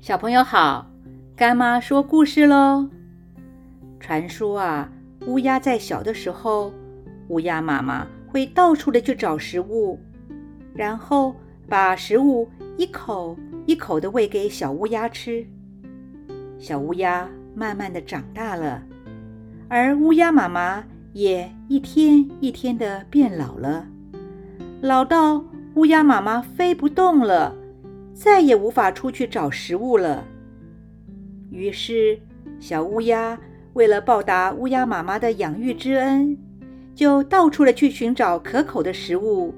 小朋友好，干妈说故事喽。传说啊，乌鸦在小的时候，乌鸦妈妈会到处的去找食物，然后把食物一口一口的喂给小乌鸦吃。小乌鸦慢慢的长大了，而乌鸦妈妈也一天一天的变老了，老到乌鸦妈妈飞不动了。再也无法出去找食物了。于是，小乌鸦为了报答乌鸦妈妈的养育之恩，就到处的去寻找可口的食物，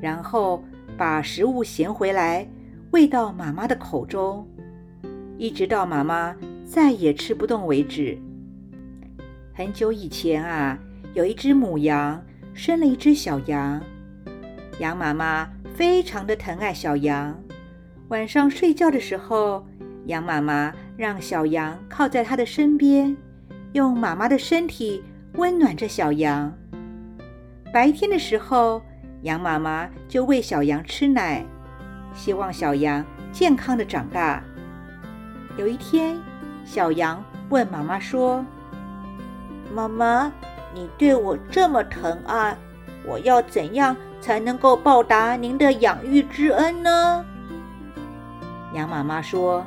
然后把食物衔回来喂到妈妈的口中，一直到妈妈再也吃不动为止。很久以前啊，有一只母羊生了一只小羊，羊妈妈非常的疼爱小羊。晚上睡觉的时候，羊妈妈让小羊靠在它的身边，用妈妈的身体温暖着小羊。白天的时候，羊妈妈就喂小羊吃奶，希望小羊健康的长大。有一天，小羊问妈妈说：“妈妈，你对我这么疼爱，我要怎样才能够报答您的养育之恩呢？”羊妈妈说：“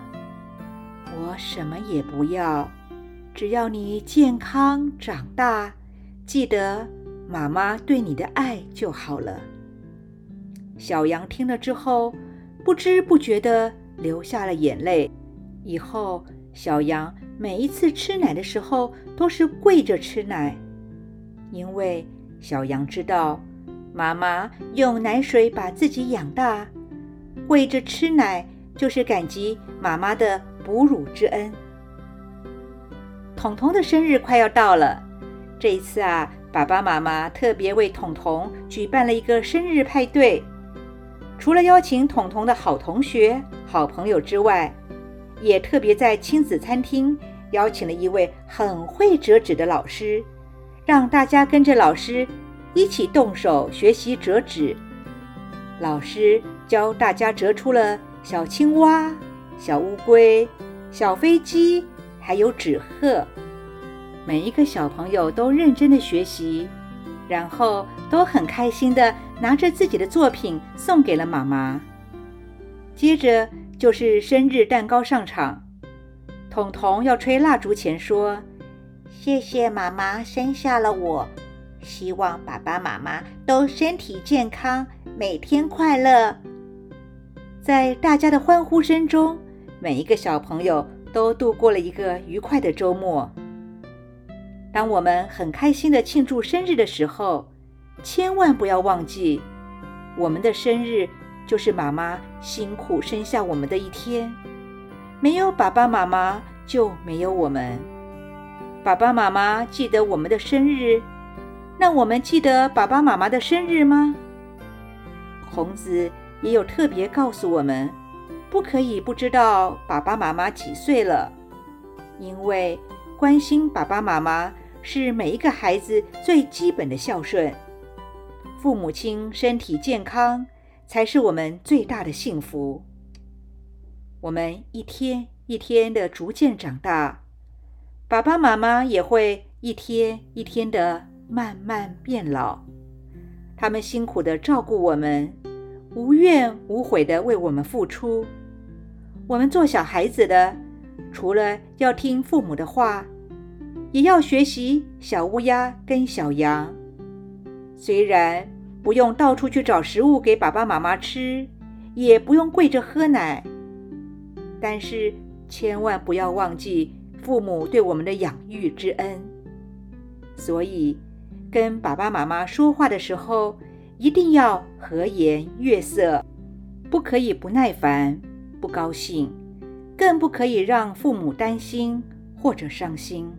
我什么也不要，只要你健康长大，记得妈妈对你的爱就好了。”小羊听了之后，不知不觉地流下了眼泪。以后，小羊每一次吃奶的时候都是跪着吃奶，因为小羊知道妈妈用奶水把自己养大，跪着吃奶。就是感激妈妈的哺乳之恩。彤彤的生日快要到了，这一次啊，爸爸妈妈特别为彤彤举办了一个生日派对。除了邀请彤彤的好同学、好朋友之外，也特别在亲子餐厅邀请了一位很会折纸的老师，让大家跟着老师一起动手学习折纸。老师教大家折出了。小青蛙、小乌龟、小飞机，还有纸鹤，每一个小朋友都认真的学习，然后都很开心的拿着自己的作品送给了妈妈。接着就是生日蛋糕上场，彤彤要吹蜡烛前说：“谢谢妈妈生下了我，希望爸爸妈妈都身体健康，每天快乐。”在大家的欢呼声中，每一个小朋友都度过了一个愉快的周末。当我们很开心的庆祝生日的时候，千万不要忘记，我们的生日就是妈妈辛苦生下我们的一天。没有爸爸妈妈，就没有我们。爸爸妈妈记得我们的生日，那我们记得爸爸妈妈的生日吗？孔子。也有特别告诉我们，不可以不知道爸爸妈妈几岁了，因为关心爸爸妈妈是每一个孩子最基本的孝顺。父母亲身体健康才是我们最大的幸福。我们一天一天的逐渐长大，爸爸妈妈也会一天一天的慢慢变老，他们辛苦的照顾我们。无怨无悔地为我们付出。我们做小孩子的，除了要听父母的话，也要学习小乌鸦跟小羊。虽然不用到处去找食物给爸爸妈妈吃，也不用跪着喝奶，但是千万不要忘记父母对我们的养育之恩。所以，跟爸爸妈妈说话的时候，一定要和颜悦色，不可以不耐烦、不高兴，更不可以让父母担心或者伤心。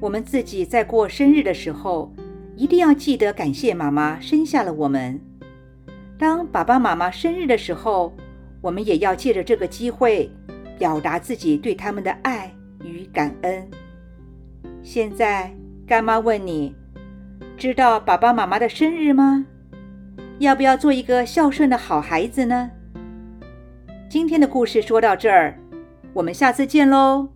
我们自己在过生日的时候，一定要记得感谢妈妈生下了我们。当爸爸妈妈生日的时候，我们也要借着这个机会，表达自己对他们的爱与感恩。现在，干妈问你。知道爸爸妈妈的生日吗？要不要做一个孝顺的好孩子呢？今天的故事说到这儿，我们下次见喽。